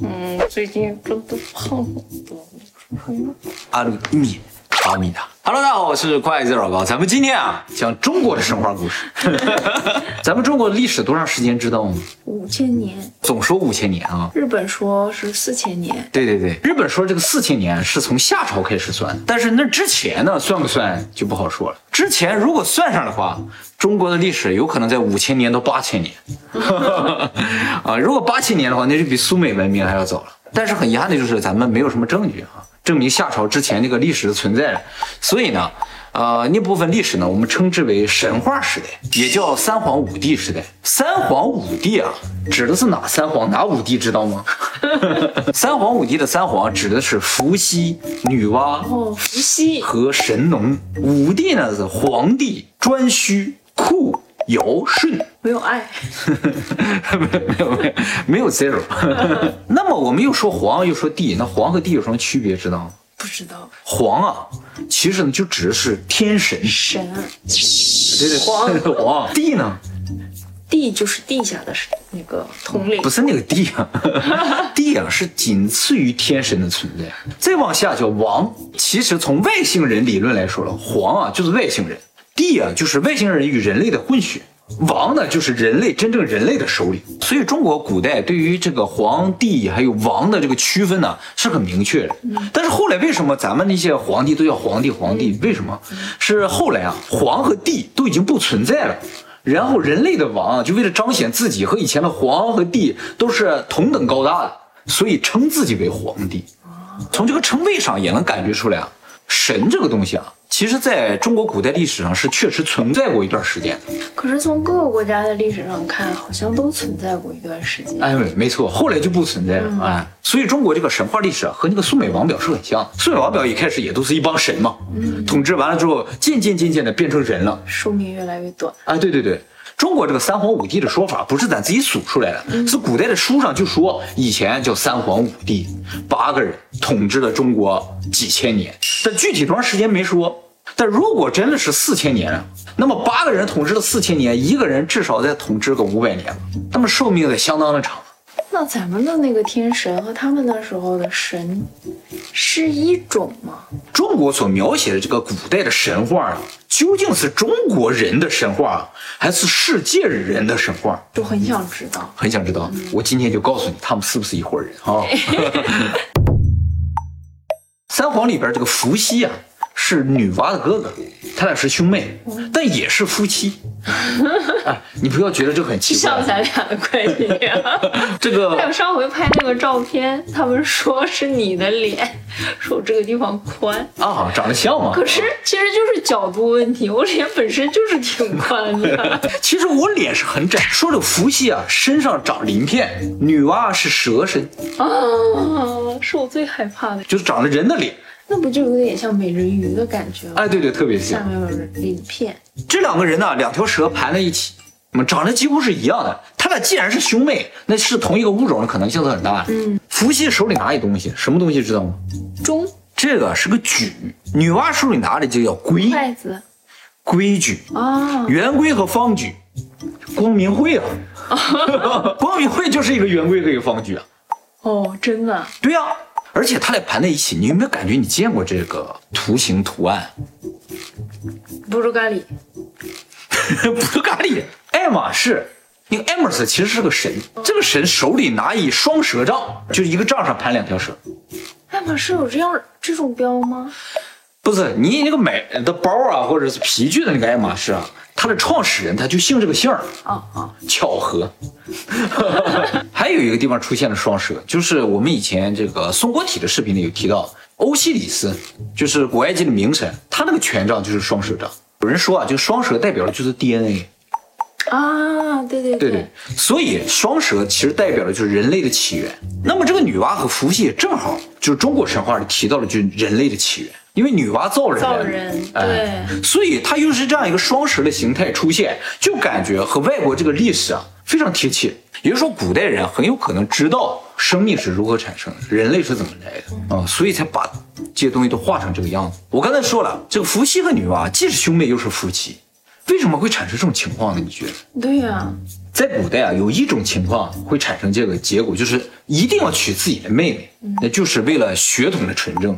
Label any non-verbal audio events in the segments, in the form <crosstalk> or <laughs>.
嗯，最近真的胖很多。阿鲁米阿米达，Hello，大家好，我是筷子老高，咱们今天啊讲中国的神话故事。<laughs> 咱们中国历史多长时间知道吗？五千年，总说五千年啊。日本说是四千年。对对对，日本说这个四千年是从夏朝开始算，但是那之前呢，算不算就不好说了。之前如果算上的话，中国的历史有可能在五千年到八千年。<laughs> 啊，如果八千年的话，那就比苏美文明还要早了。但是很遗憾的就是咱们没有什么证据啊，证明夏朝之前那个历史的存在。所以呢，呃，那部分历史呢，我们称之为神话时代，也叫三皇五帝时代。三皇五帝啊，指的是哪三皇哪五帝知道吗？<laughs> 三皇五帝的三皇指的是伏羲、女娲哦，伏羲和神农。五帝呢是黄帝、颛顼、库。尧舜没有爱，<laughs> 没有没有没有没有 zero。那么我们又说皇又说帝，那皇和帝有什么区别？知道吗？不知道。黄啊，其实呢就指的是天神。神。对对，黄黄。帝呢？地就是地下的那个统领。不是那个地啊，<laughs> 地啊是仅次于天神的存在。再往下叫王。其实从外星人理论来说了，黄啊就是外星人。地啊，就是外星人与人类的混血；王呢，就是人类真正人类的首领。所以中国古代对于这个皇帝还有王的这个区分呢，是很明确的。但是后来为什么咱们那些皇帝都叫皇帝？皇帝为什么？是后来啊，皇和帝都已经不存在了，然后人类的王就为了彰显自己和以前的皇和帝都是同等高大的，所以称自己为皇帝。从这个称谓上也能感觉出来啊，神这个东西啊。其实，在中国古代历史上是确实存在过一段时间的。可是从各个国家的历史上看，好像都存在过一段时间。哎，没错，后来就不存在了。哎，所以中国这个神话历史啊和那个苏美王表是很像。苏美王表一开始也都是一帮神嘛，统治完了之后，渐渐渐渐的变成人了，寿命越来越短。哎，对对对。中国这个三皇五帝的说法不是咱自己数出来的，是古代的书上就说以前叫三皇五帝，八个人统治了中国几千年，但具体多长时间没说。但如果真的是四千年，那么八个人统治了四千年，一个人至少再统治个五百年那么寿命得相当的长。那咱们的那个天神和他们那时候的神是一种吗？中国所描写的这个古代的神话啊，究竟是中国人的神话，还是世界人的神话？都很想知道，很想知道。我今天就告诉你，他们是不是一伙人啊？<laughs> 三皇里边这个伏羲啊。是女娲的哥哥，他俩是兄妹，但也是夫妻。<laughs> 哎，你不要觉得这很奇怪，像咱俩的关系。<laughs> 这个还有上回拍那个照片，他们说是你的脸，<laughs> 说我这个地方宽啊，长得像吗？可是其实就是角度问题，我脸本身就是挺宽的。其实我脸是很窄。说这伏羲啊，身上长鳞片，女娲是蛇身啊，是我最害怕的，就是长了人的脸。那不就有点像美人鱼的感觉吗？哎，对对，特别像。下面有鳞片。这两个人呢，两条蛇盘在一起，长得几乎是一样的。他俩既然是兄妹，那是同一个物种的可能性都很大的。嗯。伏羲手里拿一东西，什么东西知道吗？钟。这个是个矩。女娲手里拿的就叫规。筷子。规矩啊。圆规和方矩。光明会啊。<laughs> 光明会就是一个圆规和一个方矩啊。哦，真的。对呀。而且它俩盘在一起，你有没有感觉你见过这个图形图案？布鲁咖喱，<laughs> 布鲁咖喱，爱马仕，那个爱马仕其实是个神，这个神手里拿一双蛇杖，就是一个杖上盘两条蛇。爱马仕有这样这种标吗？不是，你那个买的包啊，或者是皮具的那个爱马仕啊。他的创始人他就姓这个姓儿啊啊，巧合。<laughs> 还有一个地方出现了双蛇，就是我们以前这个松果体的视频里有提到，欧西里斯就是古埃及的名神，他那个权杖就是双蛇杖。有人说啊，就双蛇代表的就是 DNA 啊，对对对对，所以双蛇其实代表的就是人类的起源。那么这个女娲和伏羲正好就是中国神话里提到了，就是人类的起源。因为女娲造人，造人对，所以它又是这样一个双蛇的形态出现，就感觉和外国这个历史啊非常贴切。也就是说，古代人很有可能知道生命是如何产生的，人类是怎么来的啊，所以才把这些东西都画成这个样子。我刚才说了，这个伏羲和女娲既是兄妹又是夫妻，为什么会产生这种情况呢？你觉得？对呀、在古代啊，有一种情况会产生这个结果，就是一定要娶自己的妹妹，那就是为了血统的纯正。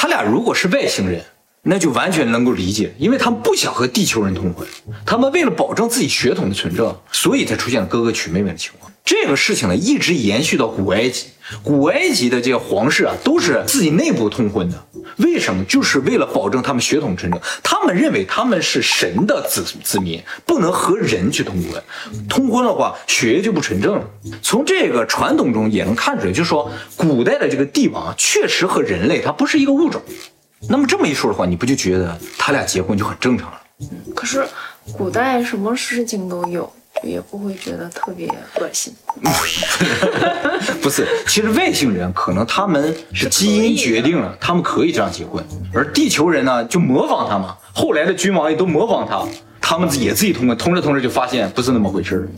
他俩如果是外星人，那就完全能够理解，因为他们不想和地球人通婚，他们为了保证自己血统的纯正，所以才出现了哥哥娶妹妹的情况。这个事情呢，一直延续到古埃及。古埃及的这些皇室啊，都是自己内部通婚的。为什么？就是为了保证他们血统纯正。他们认为他们是神的子子民，不能和人去通婚。通婚的话，血液就不纯正了。从这个传统中也能看出来，就是说古代的这个帝王，确实和人类它不是一个物种。那么这么一说的话，你不就觉得他俩结婚就很正常了？可是古代什么事情都有，也不会觉得特别恶心。<laughs> 不是，其实外星人可能他们是基因决定了，他们可以这样结婚，而地球人呢就模仿他嘛。后来的君王也都模仿他，他们也自己通过，通着通着就发现不是那么回事儿。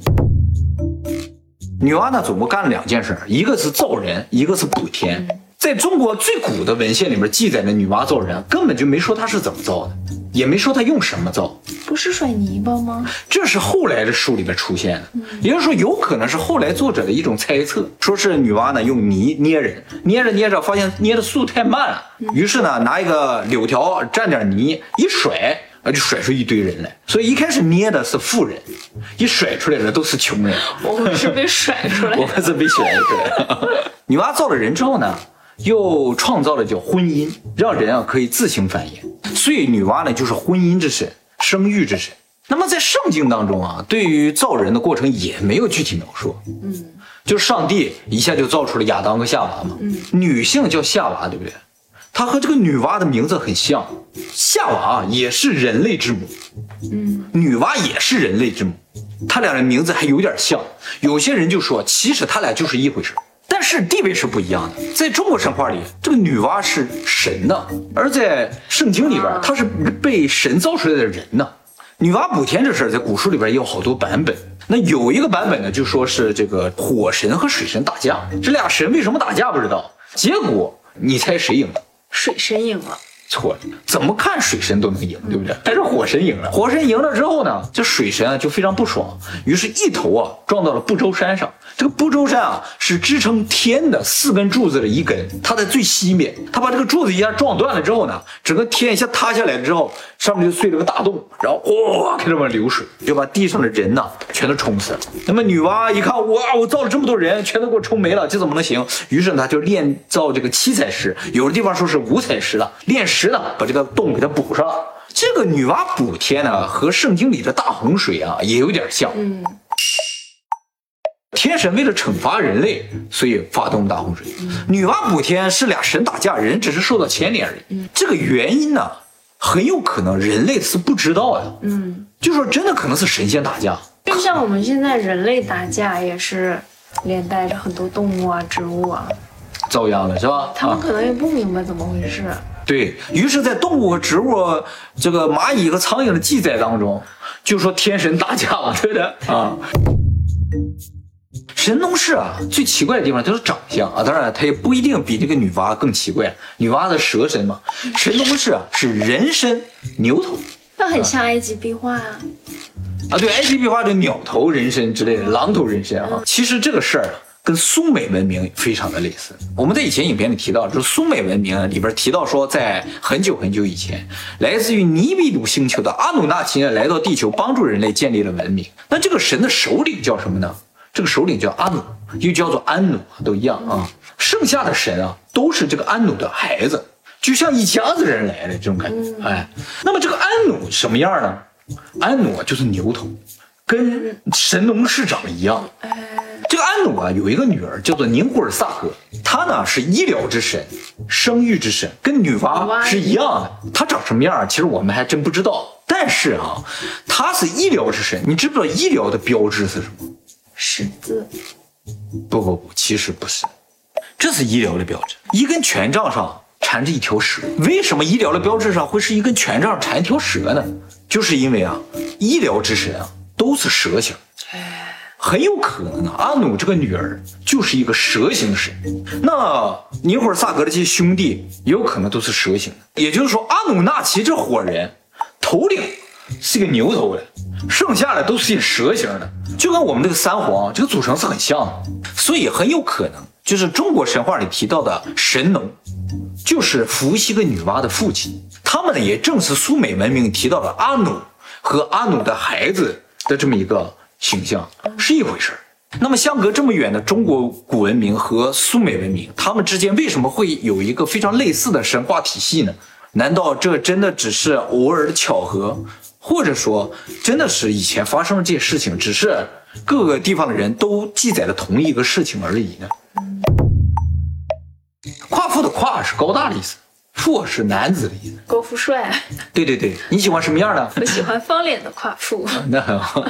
女娲呢，总共干了两件事儿，一个是造人，一个是补天。在中国最古的文献里面记载的女娲造人，根本就没说她是怎么造的，也没说他用什么造。不是甩泥巴吗？这是后来的书里边出现的，也就是说，有可能是后来作者的一种猜测，说是女娲呢用泥捏人，捏着捏着发现捏的速度太慢了，于是呢拿一个柳条蘸点泥一甩，啊就甩出一堆人来。所以一开始捏的是富人，一甩出来的都是穷人。<laughs> 我们是被 <laughs> 甩出来的我们是被甩出来的。<laughs> 女娲造了人之后呢，又创造了叫婚姻，让人啊可以自行繁衍。所以女娲呢就是婚姻之神，生育之神。那么在圣经当中啊，对于造人的过程也没有具体描述。嗯，就是上帝一下就造出了亚当和夏娃嘛。嗯，女性叫夏娃，对不对？她和这个女娲的名字很像，夏娃啊也是人类之母。嗯，女娲也是人类之母，他俩的名字还有点像。有些人就说，其实他俩就是一回事儿但是地位是不一样的。在中国神话里，这个女娲是神呢，而在圣经里边，她是被神造出来的人呢。女娲补天这事儿，在古书里边也有好多版本。那有一个版本呢，就说是这个火神和水神打架，这俩神为什么打架不知道。结果你猜谁赢了？水神赢了。错了，怎么看水神都能赢，对不对？但是火神赢了，火神赢了之后呢，这水神啊就非常不爽，于是一头啊撞到了不周山上。这个不周山啊是支撑天的四根柱子的一根，它在最西面，他把这个柱子一下撞断了之后呢，整个天一下塌下来了之后，上面就碎了个大洞，然后哇开始往流水，就把地上的人呐全都冲死了。那么女娲一看，哇，我造了这么多人，全都给我冲没了，这怎么能行？于是呢，就炼造这个七彩石，有的地方说是五彩石了，炼石呢把这个洞给它补上了。这个女娲补天呢，和圣经里的大洪水啊也有点像。嗯，天神为了惩罚人类，所以发动大洪水。女娲补天是俩神打架，人只是受到牵连而已。这个原因呢，很有可能人类是不知道的。嗯，就说真的可能是神仙打架。就像我们现在人类打架也是连带着很多动物啊、植物啊，遭殃了是吧？他们啊，可能也不明白怎么回事。对于是，在动物和植物这个蚂蚁和苍蝇的记载当中，就说天神打架嘛，对不对 <laughs> 啊？神农氏啊，最奇怪的地方就是长相啊，当然他也不一定比这个女娲更奇怪。女娲的蛇身嘛，神农氏啊是人身牛头那很像埃及壁画啊。啊，对，埃及壁画的鸟头人身之类的，狼头人身啊。其实这个事儿啊，跟苏美文明非常的类似。我们在以前影片里提到，就是苏美文明啊里边提到说，在很久很久以前，来自于尼比鲁星球的阿努纳奇呢来到地球，帮助人类建立了文明。那这个神的首领叫什么呢？这个首领叫阿努，又叫做安努，都一样啊。剩下的神啊，都是这个安努的孩子，就像一家子人来了这种感觉。哎，那么这个安努什么样呢？安努啊，就是牛头，跟神农氏长得一样。这个安努啊，有一个女儿叫做宁古尔萨格，她呢是医疗之神、生育之神，跟女娲是一样的。她长什么样儿，其实我们还真不知道。但是啊，她是医疗之神，你知不知道医疗的标志是什么？十字，不不不，其实不是，这是医疗的标志。一根权杖上缠着一条蛇，为什么医疗的标志上会是一根权杖缠一条蛇呢？就是因为啊，医疗之神啊都是蛇形，很有可能啊，阿努这个女儿就是一个蛇形神。那尼霍尔萨格的这些兄弟也有可能都是蛇形的，也就是说，阿努纳奇这伙人头领是个牛头的，剩下的都是些蛇形的，就跟我们这个三皇这个组成是很像的，所以很有可能就是中国神话里提到的神农，就是伏羲和女娲的父亲，他们呢也正是苏美文明提到了阿努和阿努的孩子的这么一个形象，是一回事儿。那么相隔这么远的中国古文明和苏美文明，他们之间为什么会有一个非常类似的神话体系呢？难道这真的只是偶尔的巧合，或者说真的是以前发生了这些事情，只是各个地方的人都记载了同一个事情而已呢？夸父的夸是高大的意思，父是男子的意思。高富帅，对对对，你喜欢什么样的？我喜欢方脸的夸父。<laughs> 那很好。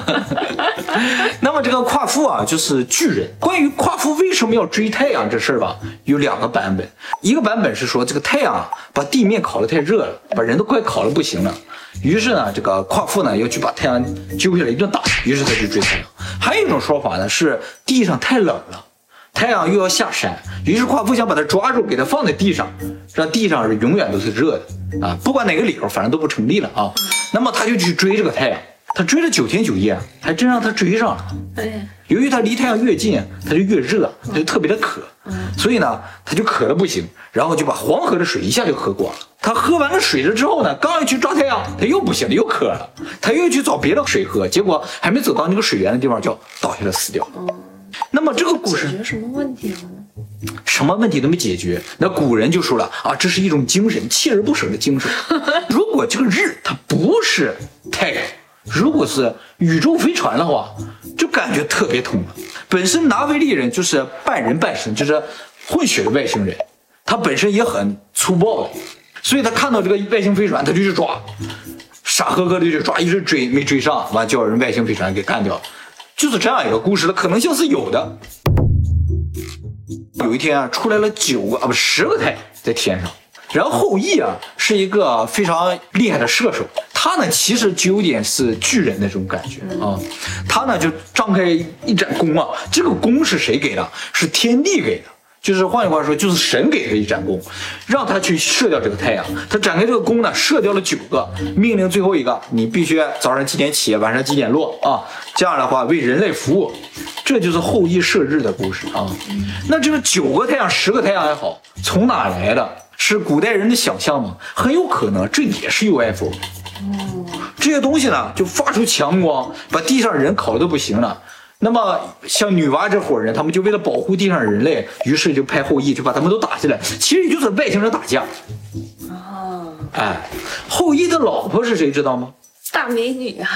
<laughs> 那么这个夸父啊，就是巨人。关于夸父为什么要追太阳这事儿吧，有两个版本。一个版本是说，这个太阳啊，把地面烤得太热了，把人都快烤得不行了。于是呢，这个夸父呢要去把太阳揪下来一顿打，于是他去追太阳。还有一种说法呢，是地上太冷了。太阳又要下山，于是夸父想把它抓住，给它放在地上，让地上是永远都是热的啊！不管哪个理由，反正都不成立了啊。那么他就去追这个太阳，他追了九天九夜，还真让他追上了。哎，由于他离太阳越近，他就越热，他就特别的渴，所以呢，他就渴的不行，然后就把黄河的水一下就喝光了。他喝完了水了之后呢，刚要去抓太阳，他又不行了，又渴了，他又去找别的水喝，结果还没走到那个水源的地方，就倒下来死掉了。那么这个故事解决什么问题了呢？什么问题都没解决。那古人就说了啊，这是一种精神，锲而不舍的精神。<laughs> 如果这个日它不是太阳，如果是宇宙飞船的话，就感觉特别痛了。本身拿维利人就是半人半神，就是混血的外星人，他本身也很粗暴的，所以他看到这个外星飞船，他就去抓，傻呵呵的就抓，一直追没追上，完叫人外星飞船给干掉了。就是这样一个故事的可能性是有的。有一天啊，出来了九个啊不十个太阳在天上，然后后羿啊是一个非常厉害的射手，他呢其实就有点是巨人那种感觉啊，他呢就张开一盏弓啊，这个弓是谁给的？是天帝给的。就是换句话说，就是神给他一盏弓，让他去射掉这个太阳。他展开这个弓呢，射掉了九个，命令最后一个，你必须早上几点起，晚上几点落啊？这样的话为人类服务。这就是后羿射日的故事啊。那这个九个太阳、十个太阳也好，从哪来的？是古代人的想象吗？很有可能，这也是 UFO。哦，这些东西呢，就发出强光，把地上人烤的都不行了。那么像女娲这伙人，他们就为了保护地上人类，于是就派后羿去把他们都打下来。其实也就是外星人打架。哦，哎，后羿的老婆是谁知道吗？大美女啊，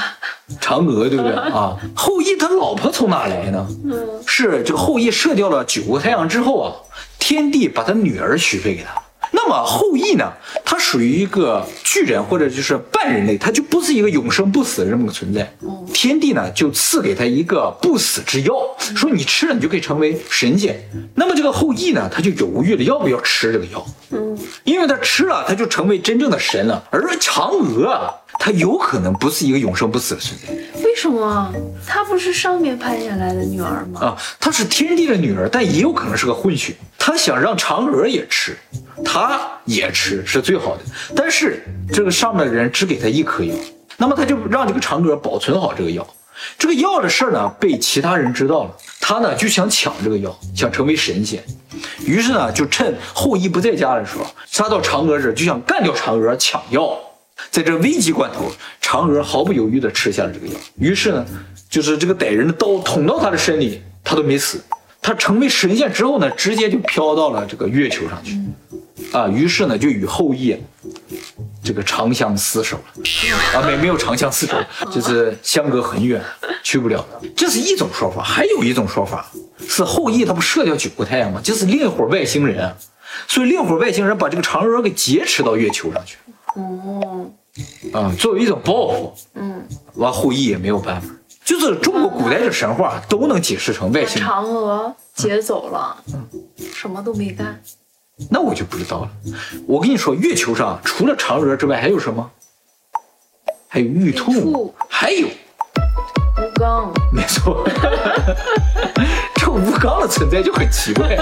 嫦娥，对不对啊？<laughs> 后羿他老婆从哪来呢？嗯，是这个后羿射掉了九个太阳之后啊，天帝把他女儿许配给他。那么后羿呢？他属于一个巨人，或者就是半人类，他就不是一个永生不死的这么个存在。天帝呢就赐给他一个不死之药，说你吃了你就可以成为神仙。那么这个后羿呢，他就犹豫了，要不要吃这个药？嗯，因为他吃了，他就成为真正的神了。而嫦娥，她有可能不是一个永生不死的存在。为什么？她不是上面派下来的女儿吗？啊，她是天帝的女儿，但也有可能是个混血。他想让嫦娥也吃，他也吃是最好的。但是这个上面的人只给他一颗药，那么他就让这个嫦娥保存好这个药。这个药的事儿呢，被其他人知道了，他呢就想抢这个药，想成为神仙。于是呢，就趁后羿不在家的时候，杀到嫦娥这，就想干掉嫦娥，抢药。在这危急关头，嫦娥毫不犹豫地吃下了这个药。于是呢，就是这个歹人的刀捅到他的身里，他都没死。他成为神仙之后呢，直接就飘到了这个月球上去，啊，于是呢就与后羿这个长相厮守了，啊，没没有长相厮守，就是相隔很远，去不了。这是一种说法，还有一种说法是后羿他不射掉九个太阳吗？就是另一伙外星人，所以另一伙外星人把这个嫦娥给劫持到月球上去。哦，啊，作为一种报复，嗯，完后羿也没有办法。就是中国古代的神话都能解释成外星。嫦娥劫走了，嗯什么都没干。那我就不知道了。我跟你说，月球上除了嫦娥之外还有什么？还有玉兔，还有吴刚。没错，<laughs> 这吴刚的存在就很奇怪。